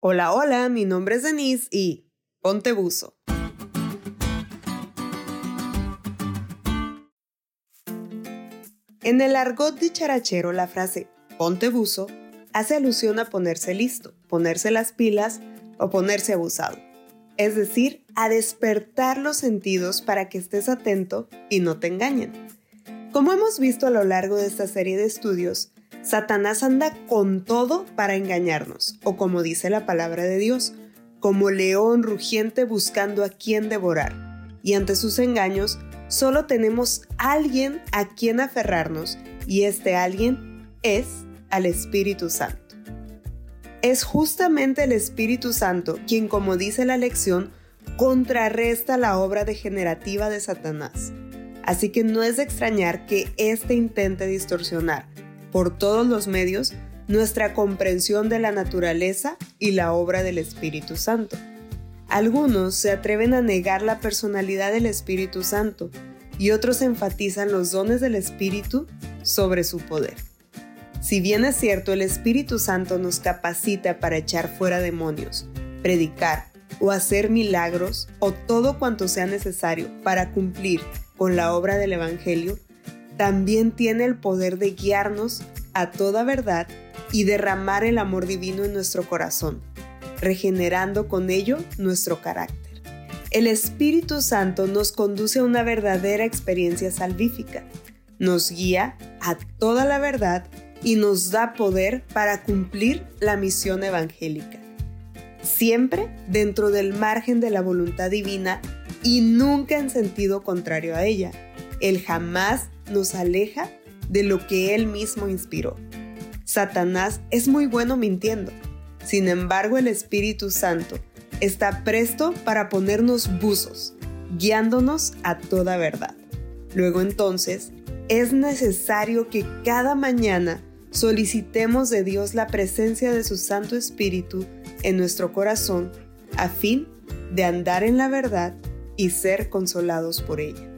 Hola, hola, mi nombre es Denise y ponte buzo. En el argot dicharachero, la frase ponte buzo hace alusión a ponerse listo, ponerse las pilas o ponerse abusado. Es decir, a despertar los sentidos para que estés atento y no te engañen. Como hemos visto a lo largo de esta serie de estudios, Satanás anda con todo para engañarnos, o como dice la palabra de Dios, como león rugiente buscando a quien devorar. Y ante sus engaños, solo tenemos alguien a quien aferrarnos, y este alguien es al Espíritu Santo. Es justamente el Espíritu Santo quien, como dice la lección, contrarresta la obra degenerativa de Satanás. Así que no es de extrañar que éste intente distorsionar, por todos los medios nuestra comprensión de la naturaleza y la obra del Espíritu Santo. Algunos se atreven a negar la personalidad del Espíritu Santo y otros enfatizan los dones del Espíritu sobre su poder. Si bien es cierto, el Espíritu Santo nos capacita para echar fuera demonios, predicar o hacer milagros o todo cuanto sea necesario para cumplir con la obra del Evangelio, también tiene el poder de guiarnos a toda verdad y derramar el amor divino en nuestro corazón, regenerando con ello nuestro carácter. El Espíritu Santo nos conduce a una verdadera experiencia salvífica, nos guía a toda la verdad y nos da poder para cumplir la misión evangélica. Siempre dentro del margen de la voluntad divina y nunca en sentido contrario a ella. Él jamás nos aleja de lo que Él mismo inspiró. Satanás es muy bueno mintiendo. Sin embargo, el Espíritu Santo está presto para ponernos buzos, guiándonos a toda verdad. Luego entonces, es necesario que cada mañana solicitemos de Dios la presencia de su Santo Espíritu en nuestro corazón a fin de andar en la verdad y ser consolados por ella.